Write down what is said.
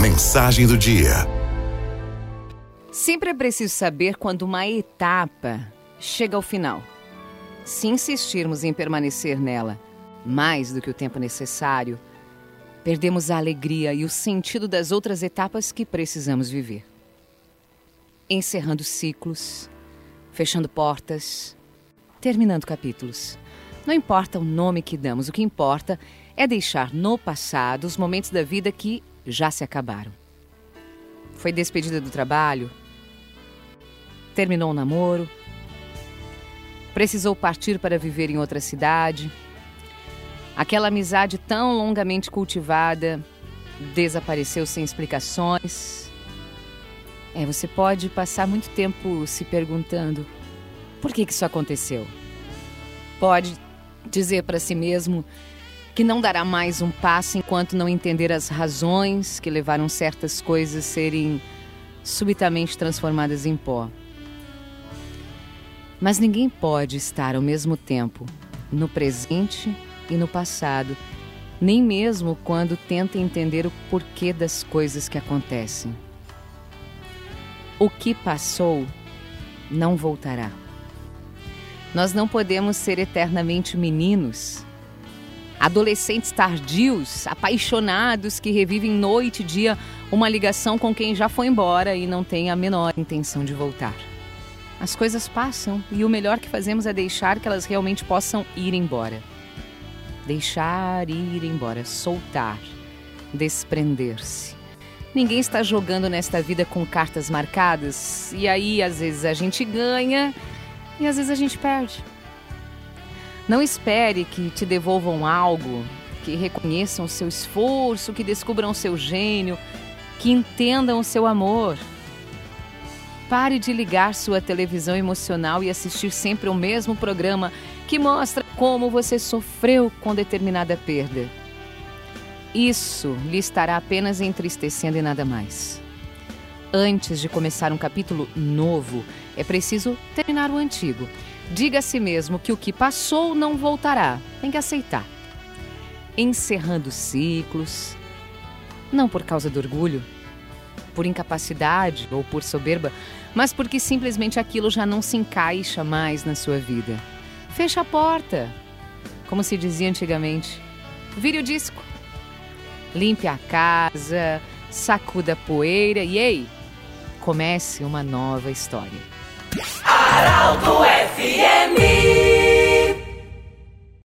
Mensagem do dia. Sempre é preciso saber quando uma etapa chega ao final. Se insistirmos em permanecer nela mais do que o tempo necessário, perdemos a alegria e o sentido das outras etapas que precisamos viver. Encerrando ciclos, fechando portas, terminando capítulos. Não importa o nome que damos, o que importa é deixar no passado os momentos da vida que já se acabaram. Foi despedida do trabalho, terminou o namoro, precisou partir para viver em outra cidade. Aquela amizade tão longamente cultivada desapareceu sem explicações. É, você pode passar muito tempo se perguntando por que, que isso aconteceu. Pode dizer para si mesmo que não dará mais um passo enquanto não entender as razões que levaram certas coisas a serem subitamente transformadas em pó. Mas ninguém pode estar ao mesmo tempo no presente e no passado, nem mesmo quando tenta entender o porquê das coisas que acontecem. O que passou não voltará. Nós não podemos ser eternamente meninos adolescentes tardios, apaixonados que revivem noite e dia uma ligação com quem já foi embora e não tem a menor intenção de voltar. As coisas passam e o melhor que fazemos é deixar que elas realmente possam ir embora. Deixar ir embora, soltar, desprender-se. Ninguém está jogando nesta vida com cartas marcadas e aí às vezes a gente ganha e às vezes a gente perde. Não espere que te devolvam algo, que reconheçam o seu esforço, que descubram o seu gênio, que entendam o seu amor. Pare de ligar sua televisão emocional e assistir sempre o mesmo programa que mostra como você sofreu com determinada perda. Isso lhe estará apenas entristecendo e nada mais. Antes de começar um capítulo novo, é preciso terminar o antigo Diga a si mesmo que o que passou não voltará. Tem que aceitar. Encerrando ciclos, não por causa do orgulho, por incapacidade ou por soberba, mas porque simplesmente aquilo já não se encaixa mais na sua vida. Fecha a porta, como se dizia antigamente. Vire o disco. Limpe a casa, sacuda a poeira e ei, comece uma nova história. Arauto FMI